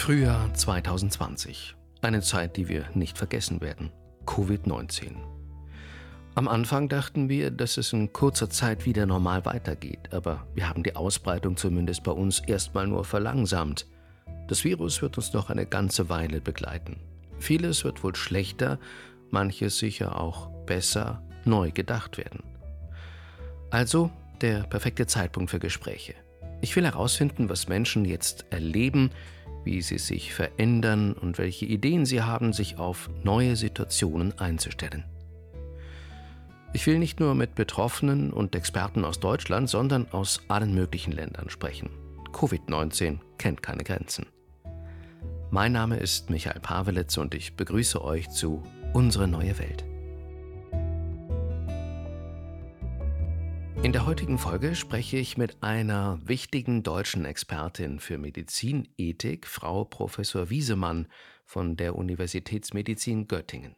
Frühjahr 2020. Eine Zeit, die wir nicht vergessen werden. Covid-19. Am Anfang dachten wir, dass es in kurzer Zeit wieder normal weitergeht, aber wir haben die Ausbreitung zumindest bei uns erstmal nur verlangsamt. Das Virus wird uns noch eine ganze Weile begleiten. Vieles wird wohl schlechter, manches sicher auch besser neu gedacht werden. Also der perfekte Zeitpunkt für Gespräche. Ich will herausfinden, was Menschen jetzt erleben, wie sie sich verändern und welche Ideen sie haben, sich auf neue Situationen einzustellen. Ich will nicht nur mit Betroffenen und Experten aus Deutschland, sondern aus allen möglichen Ländern sprechen. Covid-19 kennt keine Grenzen. Mein Name ist Michael Pavelitz und ich begrüße euch zu Unsere neue Welt. In der heutigen Folge spreche ich mit einer wichtigen deutschen Expertin für Medizinethik, Frau Professor Wiesemann von der Universitätsmedizin Göttingen.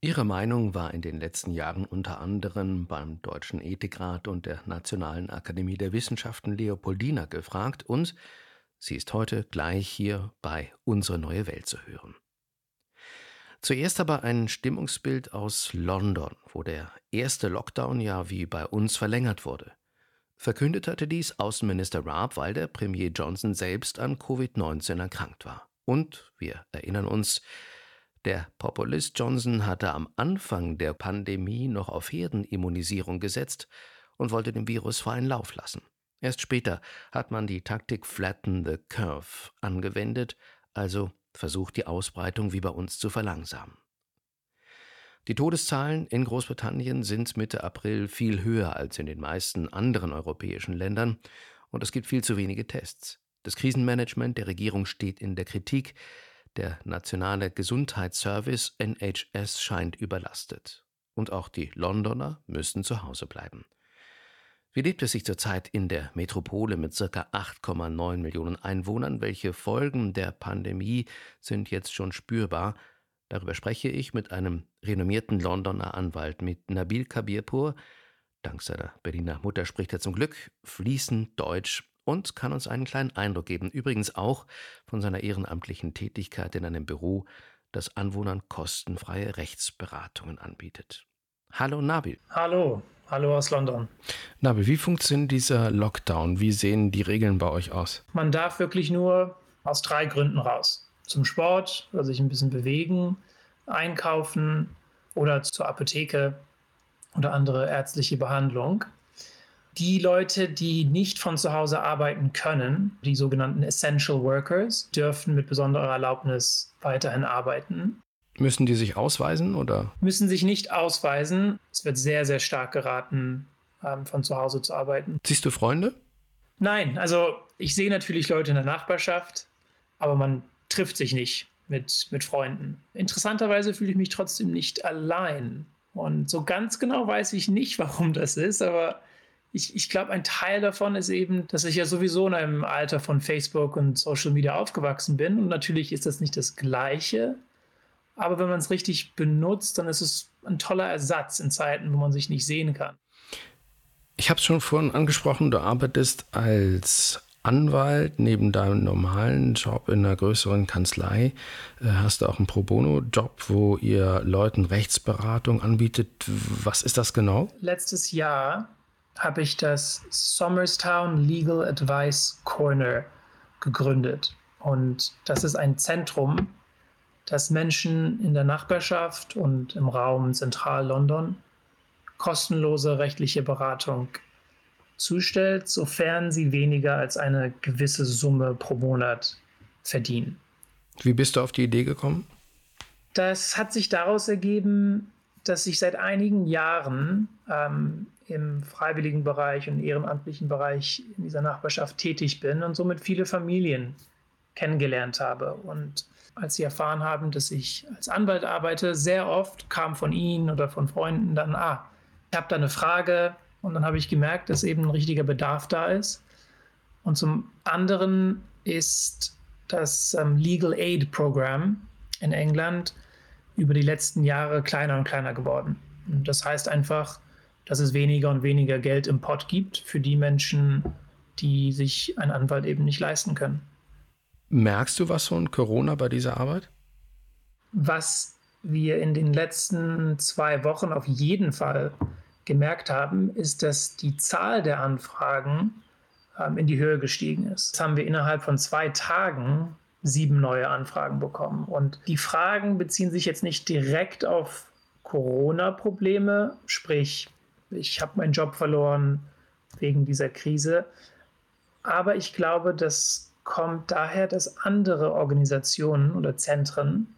Ihre Meinung war in den letzten Jahren unter anderem beim Deutschen Ethikrat und der Nationalen Akademie der Wissenschaften Leopoldina gefragt und sie ist heute gleich hier bei Unsere neue Welt zu hören. Zuerst aber ein Stimmungsbild aus London, wo der erste Lockdown ja wie bei uns verlängert wurde. Verkündet hatte dies Außenminister Raab, weil der Premier Johnson selbst an Covid-19 erkrankt war. Und wir erinnern uns, der Populist Johnson hatte am Anfang der Pandemie noch auf Herdenimmunisierung gesetzt und wollte dem Virus freien Lauf lassen. Erst später hat man die Taktik Flatten the Curve angewendet, also versucht die Ausbreitung wie bei uns zu verlangsamen. Die Todeszahlen in Großbritannien sind Mitte April viel höher als in den meisten anderen europäischen Ländern und es gibt viel zu wenige Tests. Das Krisenmanagement der Regierung steht in der Kritik. Der nationale Gesundheitsservice NHS scheint überlastet. Und auch die Londoner müssen zu Hause bleiben. Wie lebt es sich zurzeit in der Metropole mit ca. 8,9 Millionen Einwohnern? Welche Folgen der Pandemie sind jetzt schon spürbar? Darüber spreche ich mit einem renommierten Londoner Anwalt, mit Nabil Kabirpur. Dank seiner Berliner Mutter spricht er zum Glück fließend Deutsch und kann uns einen kleinen Eindruck geben, übrigens auch von seiner ehrenamtlichen Tätigkeit in einem Büro, das Anwohnern kostenfreie Rechtsberatungen anbietet. Hallo Nabil. Hallo, hallo aus London. Nabil, wie funktioniert dieser Lockdown? Wie sehen die Regeln bei euch aus? Man darf wirklich nur aus drei Gründen raus. Zum Sport, also sich ein bisschen bewegen, einkaufen oder zur Apotheke oder andere ärztliche Behandlung. Die Leute, die nicht von zu Hause arbeiten können, die sogenannten Essential Workers, dürfen mit besonderer Erlaubnis weiterhin arbeiten. Müssen die sich ausweisen oder? Müssen sich nicht ausweisen. Es wird sehr, sehr stark geraten, ähm, von zu Hause zu arbeiten. Siehst du Freunde? Nein, also ich sehe natürlich Leute in der Nachbarschaft, aber man trifft sich nicht mit, mit Freunden. Interessanterweise fühle ich mich trotzdem nicht allein. Und so ganz genau weiß ich nicht, warum das ist, aber ich, ich glaube, ein Teil davon ist eben, dass ich ja sowieso in einem Alter von Facebook und Social Media aufgewachsen bin. Und natürlich ist das nicht das Gleiche, aber wenn man es richtig benutzt, dann ist es ein toller Ersatz in Zeiten, wo man sich nicht sehen kann. Ich habe es schon vorhin angesprochen, du arbeitest als Anwalt neben deinem normalen Job in einer größeren Kanzlei. Äh, hast du auch einen Pro Bono-Job, wo ihr Leuten Rechtsberatung anbietet. Was ist das genau? Letztes Jahr habe ich das Somerstown Legal Advice Corner gegründet. Und das ist ein Zentrum, dass Menschen in der Nachbarschaft und im Raum Zentral-London kostenlose rechtliche Beratung zustellt, sofern sie weniger als eine gewisse Summe pro Monat verdienen. Wie bist du auf die Idee gekommen? Das hat sich daraus ergeben, dass ich seit einigen Jahren ähm, im freiwilligen Bereich und ehrenamtlichen Bereich in dieser Nachbarschaft tätig bin und somit viele Familien kennengelernt habe. Und als sie erfahren haben, dass ich als Anwalt arbeite, sehr oft kam von ihnen oder von Freunden dann, ah, ich habe da eine Frage und dann habe ich gemerkt, dass eben ein richtiger Bedarf da ist. Und zum anderen ist das ähm, Legal Aid Program in England über die letzten Jahre kleiner und kleiner geworden. Und das heißt einfach, dass es weniger und weniger Geld im Pot gibt für die Menschen, die sich einen Anwalt eben nicht leisten können. Merkst du was von Corona bei dieser Arbeit? Was wir in den letzten zwei Wochen auf jeden Fall gemerkt haben, ist, dass die Zahl der Anfragen ähm, in die Höhe gestiegen ist. Jetzt haben wir innerhalb von zwei Tagen sieben neue Anfragen bekommen. Und die Fragen beziehen sich jetzt nicht direkt auf Corona-Probleme, sprich, ich habe meinen Job verloren wegen dieser Krise. Aber ich glaube, das kommt daher, dass andere Organisationen oder Zentren,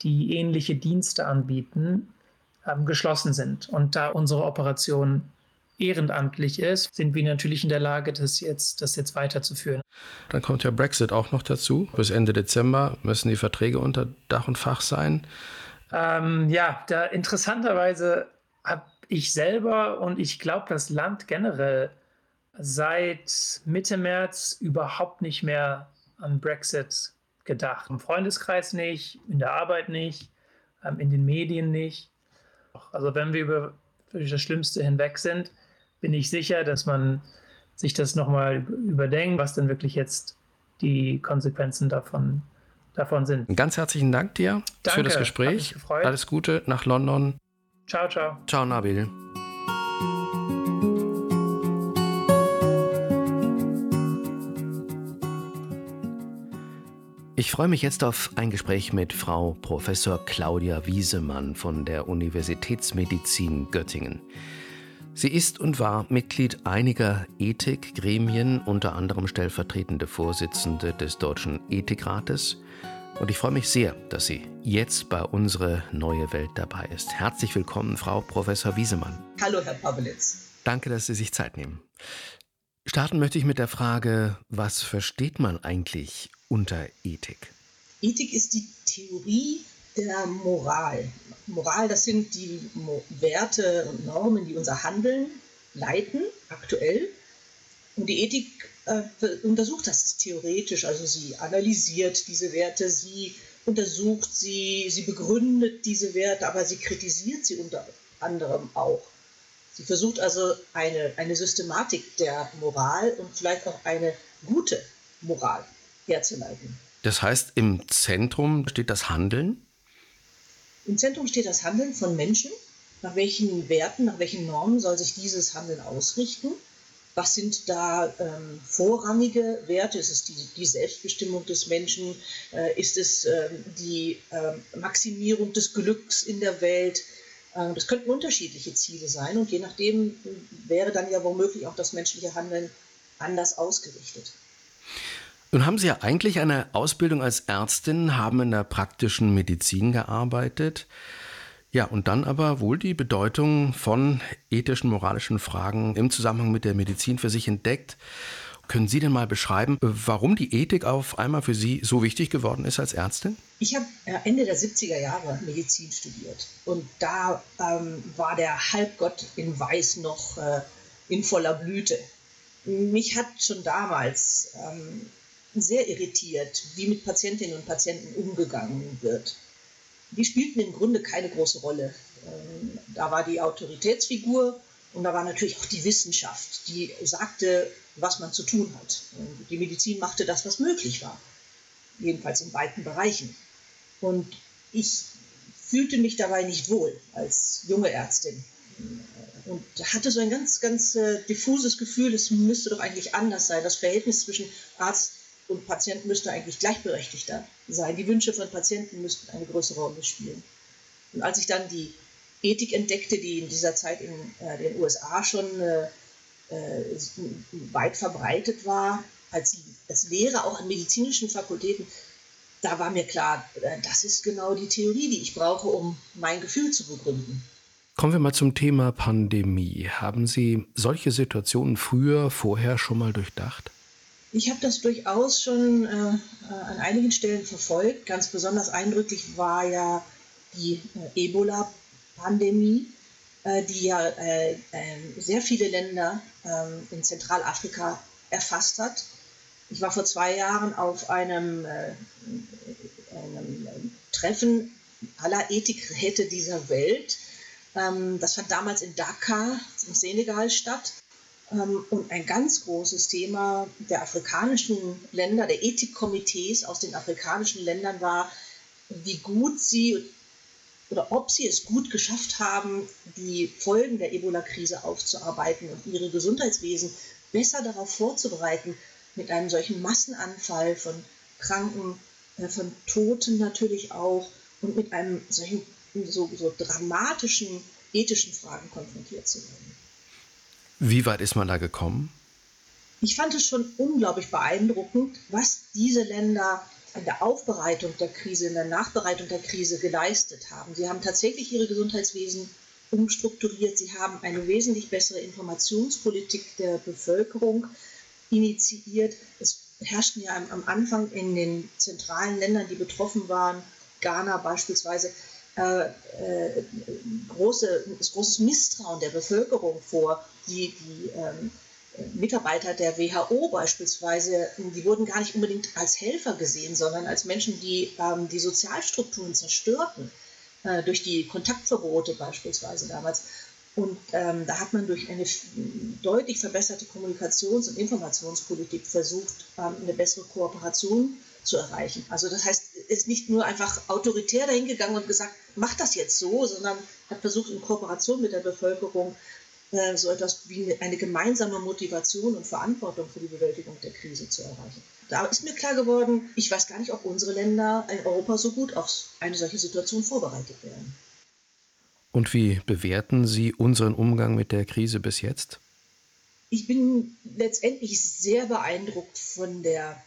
die ähnliche Dienste anbieten, ähm, geschlossen sind. Und da unsere Operation ehrenamtlich ist, sind wir natürlich in der Lage, das jetzt, das jetzt weiterzuführen. Dann kommt ja Brexit auch noch dazu. Bis Ende Dezember müssen die Verträge unter Dach und Fach sein. Ähm, ja, da interessanterweise habe ich selber und ich glaube das Land generell seit Mitte März überhaupt nicht mehr an Brexit gedacht. Im Freundeskreis nicht, in der Arbeit nicht, ähm, in den Medien nicht. Also wenn wir über das Schlimmste hinweg sind, bin ich sicher, dass man sich das nochmal überdenkt, was denn wirklich jetzt die Konsequenzen davon, davon sind. Ganz herzlichen Dank dir Danke, für das Gespräch. Alles Gute nach London. Ciao, ciao. Ciao, Nabil. Ich freue mich jetzt auf ein Gespräch mit Frau Professor Claudia Wiesemann von der Universitätsmedizin Göttingen. Sie ist und war Mitglied einiger Ethikgremien, unter anderem stellvertretende Vorsitzende des Deutschen Ethikrates. Und ich freue mich sehr, dass sie jetzt bei unsere neue Welt dabei ist. Herzlich willkommen, Frau Professor Wiesemann. Hallo, Herr Pawelitz. Danke, dass Sie sich Zeit nehmen. Starten möchte ich mit der Frage, was versteht man eigentlich unter Ethik? Ethik ist die Theorie der Moral. Moral, das sind die Werte und Normen, die unser Handeln leiten, aktuell. Und die Ethik äh, untersucht das theoretisch, also sie analysiert diese Werte, sie untersucht sie, sie begründet diese Werte, aber sie kritisiert sie unter anderem auch. Sie versucht also eine, eine Systematik der Moral und vielleicht auch eine gute Moral herzuleiten. Das heißt, im Zentrum steht das Handeln? Im Zentrum steht das Handeln von Menschen. Nach welchen Werten, nach welchen Normen soll sich dieses Handeln ausrichten? Was sind da ähm, vorrangige Werte? Ist es die, die Selbstbestimmung des Menschen? Äh, ist es äh, die äh, Maximierung des Glücks in der Welt? Äh, das könnten unterschiedliche Ziele sein und je nachdem wäre dann ja womöglich auch das menschliche Handeln anders ausgerichtet. Nun haben Sie ja eigentlich eine Ausbildung als Ärztin, haben in der praktischen Medizin gearbeitet. Ja, und dann aber wohl die Bedeutung von ethischen, moralischen Fragen im Zusammenhang mit der Medizin für sich entdeckt. Können Sie denn mal beschreiben, warum die Ethik auf einmal für Sie so wichtig geworden ist als Ärztin? Ich habe äh, Ende der 70er Jahre Medizin studiert und da ähm, war der Halbgott in Weiß noch äh, in voller Blüte. Mich hat schon damals ähm, sehr irritiert, wie mit Patientinnen und Patienten umgegangen wird. Die spielten im Grunde keine große Rolle. Ähm, da war die Autoritätsfigur und da war natürlich auch die Wissenschaft, die sagte, was man zu tun hat. Die Medizin machte das, was möglich war, jedenfalls in weiten Bereichen. Und ich fühlte mich dabei nicht wohl als junge Ärztin und hatte so ein ganz, ganz äh, diffuses Gefühl, es müsste doch eigentlich anders sein. Das Verhältnis zwischen Arzt und Patient müsste eigentlich gleichberechtigter sein. Die Wünsche von Patienten müssten eine größere Rolle spielen. Und als ich dann die Ethik entdeckte, die in dieser Zeit in äh, den USA schon äh, äh, weit verbreitet war, als, als Lehre auch an medizinischen Fakultäten, da war mir klar, äh, das ist genau die Theorie, die ich brauche, um mein Gefühl zu begründen. Kommen wir mal zum Thema Pandemie. Haben Sie solche Situationen früher, vorher schon mal durchdacht? Ich habe das durchaus schon äh, äh, an einigen Stellen verfolgt. Ganz besonders eindrücklich war ja die äh, Ebola-Pandemie, äh, die ja äh, ähm, sehr viele Länder ähm, in Zentralafrika erfasst hat. Ich war vor zwei Jahren auf einem, äh, einem Treffen aller Ethikräte dieser Welt. Ähm, das fand damals in Dakar, im Senegal statt. Und ein ganz großes Thema der afrikanischen Länder, der Ethikkomitees aus den afrikanischen Ländern war, wie gut sie oder ob sie es gut geschafft haben, die Folgen der Ebola-Krise aufzuarbeiten und ihre Gesundheitswesen besser darauf vorzubereiten, mit einem solchen Massenanfall von Kranken, äh, von Toten natürlich auch und mit einem solchen so, so dramatischen ethischen Fragen konfrontiert zu werden. Wie weit ist man da gekommen? Ich fand es schon unglaublich beeindruckend, was diese Länder in der Aufbereitung der Krise, in der Nachbereitung der Krise geleistet haben. Sie haben tatsächlich ihre Gesundheitswesen umstrukturiert. Sie haben eine wesentlich bessere Informationspolitik der Bevölkerung initiiert. Es herrschten ja am Anfang in den zentralen Ländern, die betroffen waren, Ghana beispielsweise, äh, äh, große, großes Misstrauen der Bevölkerung vor. Die, die ähm, Mitarbeiter der WHO beispielsweise, die wurden gar nicht unbedingt als Helfer gesehen, sondern als Menschen, die ähm, die Sozialstrukturen zerstörten, äh, durch die Kontaktverbote beispielsweise damals. Und ähm, da hat man durch eine deutlich verbesserte Kommunikations- und Informationspolitik versucht, ähm, eine bessere Kooperation zu erreichen. Also das heißt, ist nicht nur einfach autoritär dahingegangen und gesagt, mach das jetzt so, sondern hat versucht, in Kooperation mit der Bevölkerung so etwas wie eine gemeinsame Motivation und Verantwortung für die Bewältigung der Krise zu erreichen. Da ist mir klar geworden, ich weiß gar nicht, ob unsere Länder in Europa so gut auf eine solche Situation vorbereitet werden. Und wie bewerten Sie unseren Umgang mit der Krise bis jetzt? Ich bin letztendlich sehr beeindruckt von der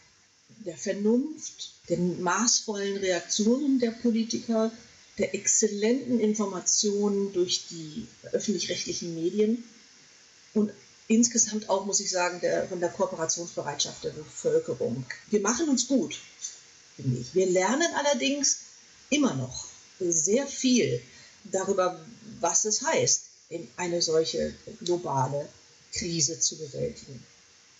der Vernunft, den maßvollen Reaktionen der Politiker, der exzellenten Informationen durch die öffentlich-rechtlichen Medien und insgesamt auch, muss ich sagen, der, von der Kooperationsbereitschaft der Bevölkerung. Wir machen uns gut, finde ich. Wir lernen allerdings immer noch sehr viel darüber, was es heißt, eine solche globale Krise zu bewältigen.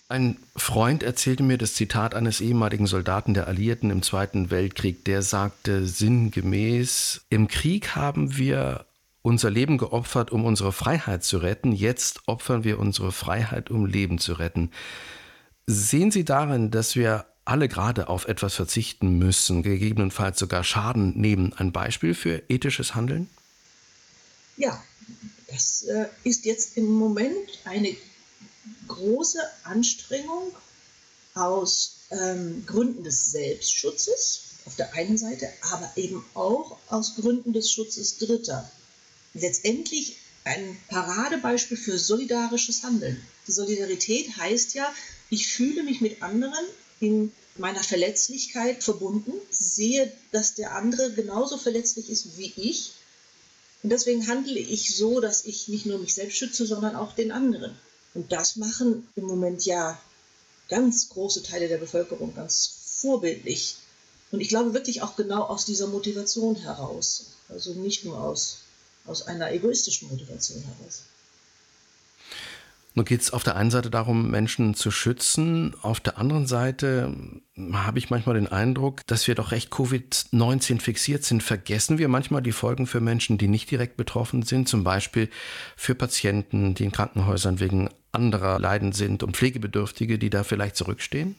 Ein Freund erzählte mir das Zitat eines ehemaligen Soldaten der Alliierten im Zweiten Weltkrieg, der sagte sinngemäß, im Krieg haben wir unser Leben geopfert, um unsere Freiheit zu retten, jetzt opfern wir unsere Freiheit, um Leben zu retten. Sehen Sie darin, dass wir alle gerade auf etwas verzichten müssen, gegebenenfalls sogar Schaden nehmen, ein Beispiel für ethisches Handeln? Ja, das äh, ist jetzt im Moment eine große Anstrengung aus ähm, Gründen des Selbstschutzes auf der einen Seite, aber eben auch aus Gründen des Schutzes Dritter. Letztendlich ein Paradebeispiel für solidarisches Handeln. Die Solidarität heißt ja, ich fühle mich mit anderen in meiner Verletzlichkeit verbunden, sehe, dass der andere genauso verletzlich ist wie ich. Und deswegen handle ich so, dass ich nicht nur mich selbst schütze, sondern auch den anderen. Und das machen im Moment ja ganz große Teile der Bevölkerung ganz vorbildlich. Und ich glaube wirklich auch genau aus dieser Motivation heraus. Also nicht nur aus, aus einer egoistischen Motivation heraus. Nun geht es auf der einen Seite darum, Menschen zu schützen. Auf der anderen Seite habe ich manchmal den Eindruck, dass wir doch recht Covid-19 fixiert sind. Vergessen wir manchmal die Folgen für Menschen, die nicht direkt betroffen sind, zum Beispiel für Patienten, die in Krankenhäusern wegen anderer Leiden sind und Pflegebedürftige, die da vielleicht zurückstehen?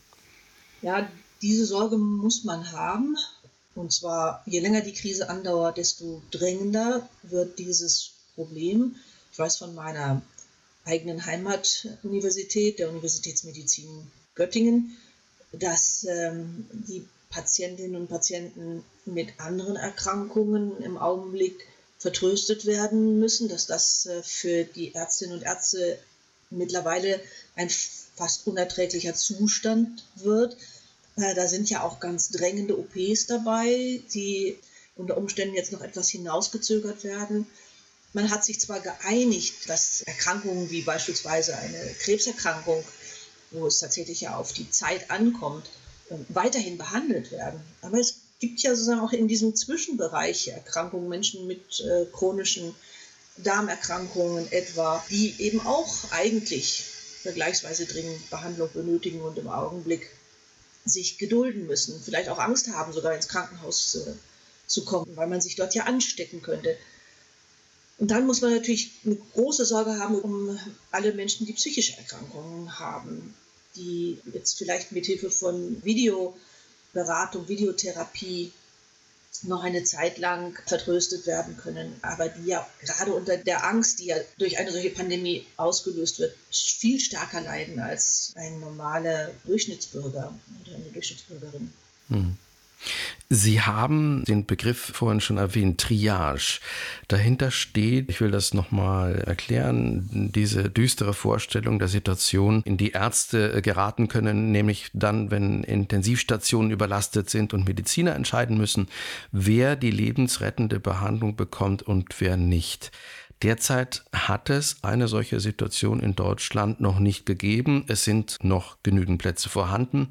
Ja, diese Sorge muss man haben. Und zwar, je länger die Krise andauert, desto drängender wird dieses Problem. Ich weiß von meiner eigenen Heimatuniversität, der Universitätsmedizin Göttingen, dass ähm, die Patientinnen und Patienten mit anderen Erkrankungen im Augenblick vertröstet werden müssen, dass das äh, für die Ärztinnen und Ärzte mittlerweile ein fast unerträglicher Zustand wird. Äh, da sind ja auch ganz drängende OPs dabei, die unter Umständen jetzt noch etwas hinausgezögert werden. Man hat sich zwar geeinigt, dass Erkrankungen wie beispielsweise eine Krebserkrankung, wo es tatsächlich ja auf die Zeit ankommt, ähm, weiterhin behandelt werden. Aber es gibt ja sozusagen auch in diesem Zwischenbereich Erkrankungen, Menschen mit äh, chronischen Darmerkrankungen etwa, die eben auch eigentlich vergleichsweise dringend Behandlung benötigen und im Augenblick sich gedulden müssen, vielleicht auch Angst haben, sogar ins Krankenhaus äh, zu kommen, weil man sich dort ja anstecken könnte. Und dann muss man natürlich eine große Sorge haben um alle Menschen, die psychische Erkrankungen haben, die jetzt vielleicht mit Hilfe von Videoberatung, Videotherapie noch eine Zeit lang vertröstet werden können, aber die ja gerade unter der Angst, die ja durch eine solche Pandemie ausgelöst wird, viel stärker leiden als ein normaler Durchschnittsbürger oder eine Durchschnittsbürgerin. Hm. Sie haben den Begriff vorhin schon erwähnt, Triage. Dahinter steht, ich will das nochmal erklären, diese düstere Vorstellung der Situation, in die Ärzte geraten können, nämlich dann, wenn Intensivstationen überlastet sind und Mediziner entscheiden müssen, wer die lebensrettende Behandlung bekommt und wer nicht. Derzeit hat es eine solche Situation in Deutschland noch nicht gegeben. Es sind noch genügend Plätze vorhanden.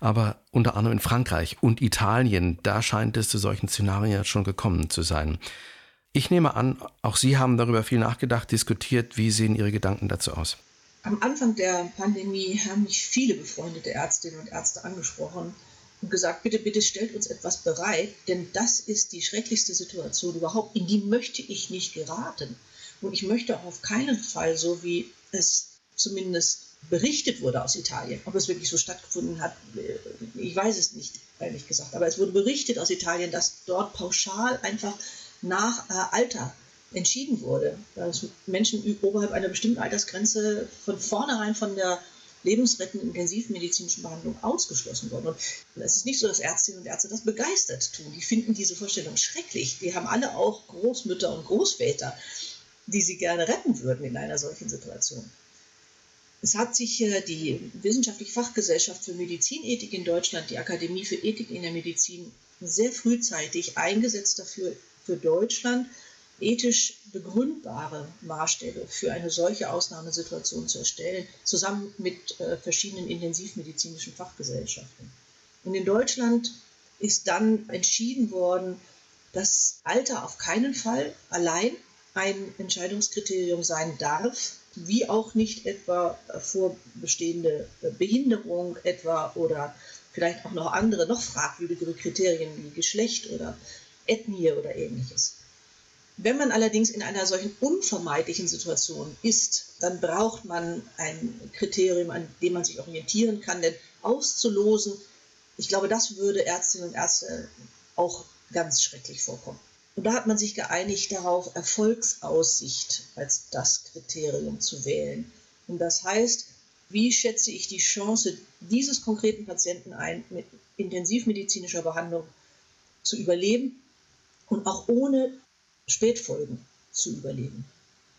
Aber unter anderem in Frankreich und Italien, da scheint es zu solchen Szenarien schon gekommen zu sein. Ich nehme an, auch Sie haben darüber viel nachgedacht, diskutiert. Wie sehen Ihre Gedanken dazu aus? Am Anfang der Pandemie haben mich viele befreundete Ärztinnen und Ärzte angesprochen und gesagt, bitte, bitte stellt uns etwas bereit, denn das ist die schrecklichste Situation überhaupt. In die möchte ich nicht geraten. Und ich möchte auch auf keinen Fall, so wie es zumindest berichtet wurde aus Italien, ob es wirklich so stattgefunden hat, äh, ich weiß es nicht, ehrlich gesagt. Aber es wurde berichtet aus Italien, dass dort pauschal einfach nach äh, Alter entschieden wurde, dass Menschen oberhalb einer bestimmten Altersgrenze von vornherein von der lebensrettenden intensivmedizinischen Behandlung ausgeschlossen wurden. Und es ist nicht so, dass Ärztinnen und Ärzte das begeistert tun. Die finden diese Vorstellung schrecklich. Die haben alle auch Großmütter und Großväter, die sie gerne retten würden in einer solchen Situation. Es hat sich die Wissenschaftliche Fachgesellschaft für Medizinethik in Deutschland, die Akademie für Ethik in der Medizin, sehr frühzeitig eingesetzt dafür, für Deutschland ethisch begründbare Maßstäbe für eine solche Ausnahmesituation zu erstellen, zusammen mit äh, verschiedenen intensivmedizinischen Fachgesellschaften. Und in Deutschland ist dann entschieden worden, dass Alter auf keinen Fall allein ein Entscheidungskriterium sein darf, wie auch nicht etwa vorbestehende Behinderung etwa oder vielleicht auch noch andere, noch fragwürdigere Kriterien wie Geschlecht oder Ethnie oder ähnliches. Wenn man allerdings in einer solchen unvermeidlichen Situation ist, dann braucht man ein Kriterium, an dem man sich orientieren kann, denn auszulosen, ich glaube, das würde Ärztinnen und Ärzte auch ganz schrecklich vorkommen. Und da hat man sich geeinigt darauf, Erfolgsaussicht als das Kriterium zu wählen. Und das heißt, wie schätze ich die Chance dieses konkreten Patienten ein, mit intensivmedizinischer Behandlung zu überleben und auch ohne Spätfolgen zu überleben.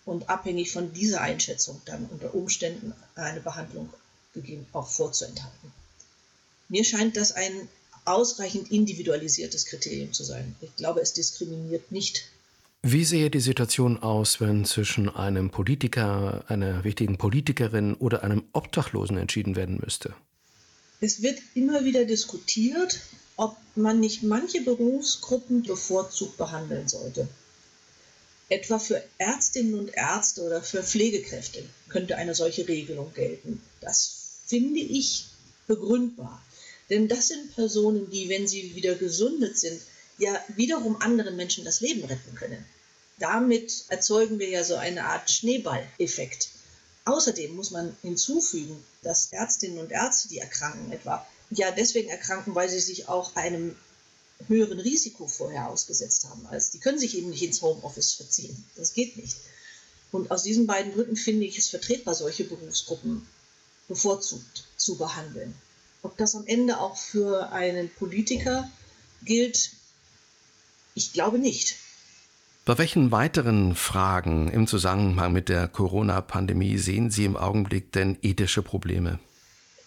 Und abhängig von dieser Einschätzung dann unter Umständen eine Behandlung gegeben, auch vorzuenthalten. Mir scheint das ein ausreichend individualisiertes Kriterium zu sein. Ich glaube, es diskriminiert nicht. Wie sehe die Situation aus, wenn zwischen einem Politiker, einer wichtigen Politikerin oder einem Obdachlosen entschieden werden müsste? Es wird immer wieder diskutiert, ob man nicht manche Berufsgruppen bevorzugt behandeln sollte. Etwa für Ärztinnen und Ärzte oder für Pflegekräfte könnte eine solche Regelung gelten. Das finde ich begründbar. Denn das sind Personen, die, wenn sie wieder gesundet sind, ja wiederum anderen Menschen das Leben retten können. Damit erzeugen wir ja so eine Art Schneeballeffekt. Außerdem muss man hinzufügen, dass Ärztinnen und Ärzte, die erkranken etwa, ja deswegen erkranken, weil sie sich auch einem höheren Risiko vorher ausgesetzt haben. Als die können sich eben nicht ins Homeoffice verziehen. Das geht nicht. Und aus diesen beiden Gründen finde ich es vertretbar, solche Berufsgruppen bevorzugt zu behandeln. Ob das am Ende auch für einen Politiker gilt, ich glaube nicht. Bei welchen weiteren Fragen im Zusammenhang mit der Corona-Pandemie sehen Sie im Augenblick denn ethische Probleme?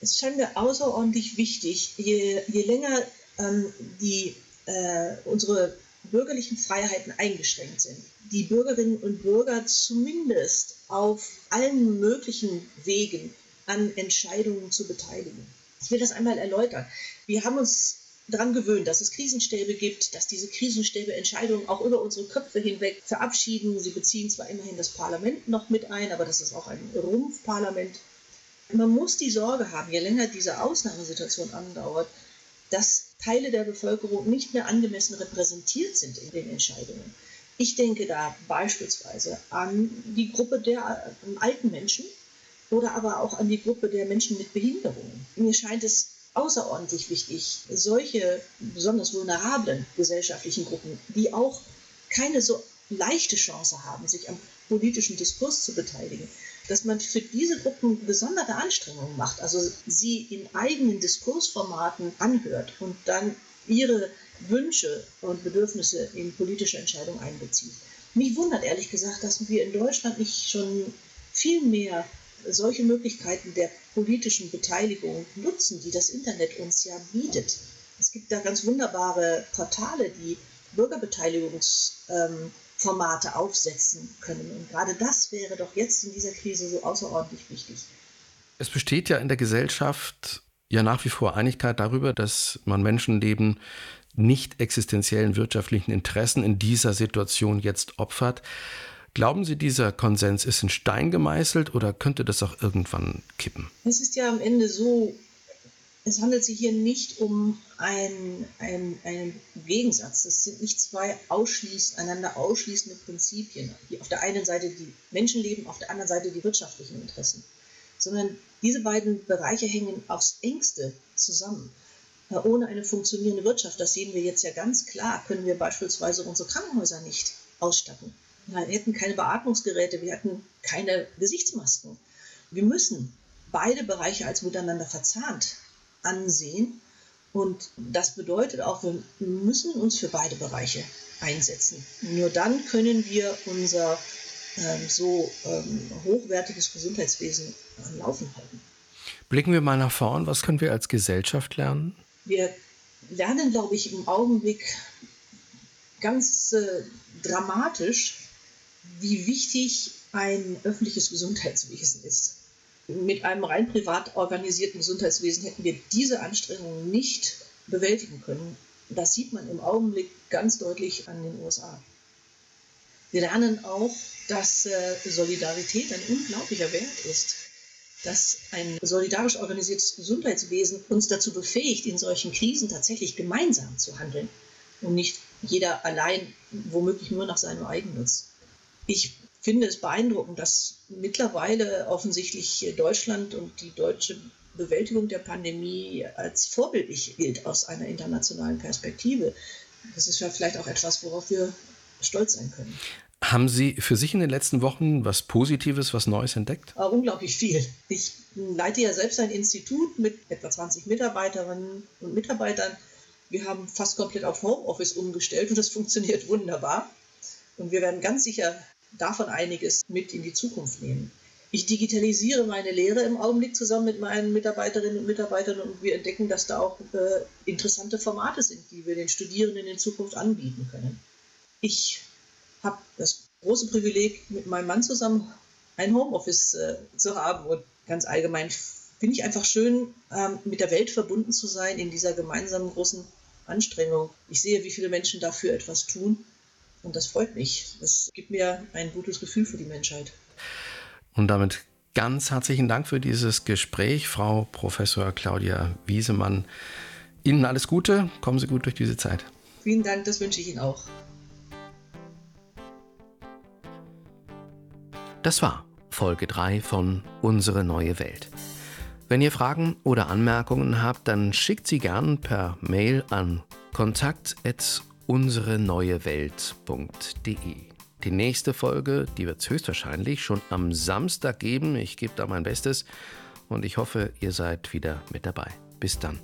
Es scheint mir außerordentlich wichtig, je, je länger ähm, die äh, unsere bürgerlichen Freiheiten eingeschränkt sind, die Bürgerinnen und Bürger zumindest auf allen möglichen Wegen an Entscheidungen zu beteiligen. Ich will das einmal erläutern. Wir haben uns daran gewöhnt, dass es Krisenstäbe gibt, dass diese Krisenstäbe Entscheidungen auch über unsere Köpfe hinweg verabschieden. Sie beziehen zwar immerhin das Parlament noch mit ein, aber das ist auch ein Rumpfparlament. Man muss die Sorge haben, je länger diese Ausnahmesituation andauert, dass Teile der Bevölkerung nicht mehr angemessen repräsentiert sind in den Entscheidungen. Ich denke da beispielsweise an die Gruppe der alten Menschen oder aber auch an die Gruppe der Menschen mit Behinderungen. Mir scheint es außerordentlich wichtig, solche besonders vulnerablen gesellschaftlichen Gruppen, die auch keine so leichte Chance haben, sich am politischen Diskurs zu beteiligen, dass man für diese Gruppen gesonderte Anstrengungen macht, also sie in eigenen Diskursformaten anhört und dann ihre Wünsche und Bedürfnisse in politische Entscheidungen einbezieht. Mich wundert ehrlich gesagt, dass wir in Deutschland nicht schon viel mehr solche Möglichkeiten der politischen Beteiligung nutzen, die das Internet uns ja bietet. Es gibt da ganz wunderbare Portale, die Bürgerbeteiligungsformate ähm, aufsetzen können. Und gerade das wäre doch jetzt in dieser Krise so außerordentlich wichtig. Es besteht ja in der Gesellschaft ja nach wie vor Einigkeit darüber, dass man Menschenleben nicht existenziellen wirtschaftlichen Interessen in dieser Situation jetzt opfert. Glauben Sie, dieser Konsens ist in Stein gemeißelt oder könnte das auch irgendwann kippen? Es ist ja am Ende so, es handelt sich hier nicht um einen, einen, Gegensatz. Es sind nicht zwei ausschließ, einander ausschließende Prinzipien. Auf der einen Seite die Menschenleben, auf der anderen Seite die wirtschaftlichen Interessen. Sondern diese beiden Bereiche hängen aufs engste zusammen. Ohne eine funktionierende Wirtschaft, das sehen wir jetzt ja ganz klar, können wir beispielsweise unsere Krankenhäuser nicht ausstatten. Wir hätten keine Beatmungsgeräte, wir hätten keine Gesichtsmasken. Wir müssen beide Bereiche als miteinander verzahnt ansehen. Und das bedeutet auch, wir müssen uns für beide Bereiche einsetzen. Nur dann können wir unser ähm, so ähm, hochwertiges Gesundheitswesen am Laufen halten. Blicken wir mal nach vorn. Was können wir als Gesellschaft lernen? Wir lernen, glaube ich, im Augenblick ganz äh, dramatisch, wie wichtig ein öffentliches Gesundheitswesen ist. Mit einem rein privat organisierten Gesundheitswesen hätten wir diese Anstrengungen nicht bewältigen können. Das sieht man im Augenblick ganz deutlich an den USA. Wir lernen auch, dass äh, Solidarität ein unglaublicher Wert ist, dass ein solidarisch organisiertes Gesundheitswesen uns dazu befähigt, in solchen Krisen tatsächlich gemeinsam zu handeln und nicht jeder allein womöglich nur nach seinem Eigennutz. Ich finde es beeindruckend, dass mittlerweile offensichtlich Deutschland und die deutsche Bewältigung der Pandemie als vorbildlich gilt aus einer internationalen Perspektive. Das ist ja vielleicht auch etwas, worauf wir stolz sein können. Haben Sie für sich in den letzten Wochen was Positives, was Neues entdeckt? Uh, unglaublich viel. Ich leite ja selbst ein Institut mit etwa 20 Mitarbeiterinnen und Mitarbeitern. Wir haben fast komplett auf Homeoffice umgestellt und das funktioniert wunderbar. Und wir werden ganz sicher davon einiges mit in die Zukunft nehmen. Ich digitalisiere meine Lehre im Augenblick zusammen mit meinen Mitarbeiterinnen und Mitarbeitern und wir entdecken, dass da auch äh, interessante Formate sind, die wir den Studierenden in Zukunft anbieten können. Ich habe das große Privileg, mit meinem Mann zusammen ein Homeoffice äh, zu haben und ganz allgemein finde ich einfach schön, ähm, mit der Welt verbunden zu sein in dieser gemeinsamen großen Anstrengung. Ich sehe, wie viele Menschen dafür etwas tun und das freut mich. Das gibt mir ein gutes Gefühl für die Menschheit. Und damit ganz herzlichen Dank für dieses Gespräch, Frau Professor Claudia Wiesemann. Ihnen alles Gute, kommen Sie gut durch diese Zeit. Vielen Dank, das wünsche ich Ihnen auch. Das war Folge 3 von Unsere neue Welt. Wenn ihr Fragen oder Anmerkungen habt, dann schickt sie gern per Mail an kontakt@ unsereneuewelt.de. Die nächste Folge, die wird es höchstwahrscheinlich schon am Samstag geben. Ich gebe da mein Bestes und ich hoffe, ihr seid wieder mit dabei. Bis dann.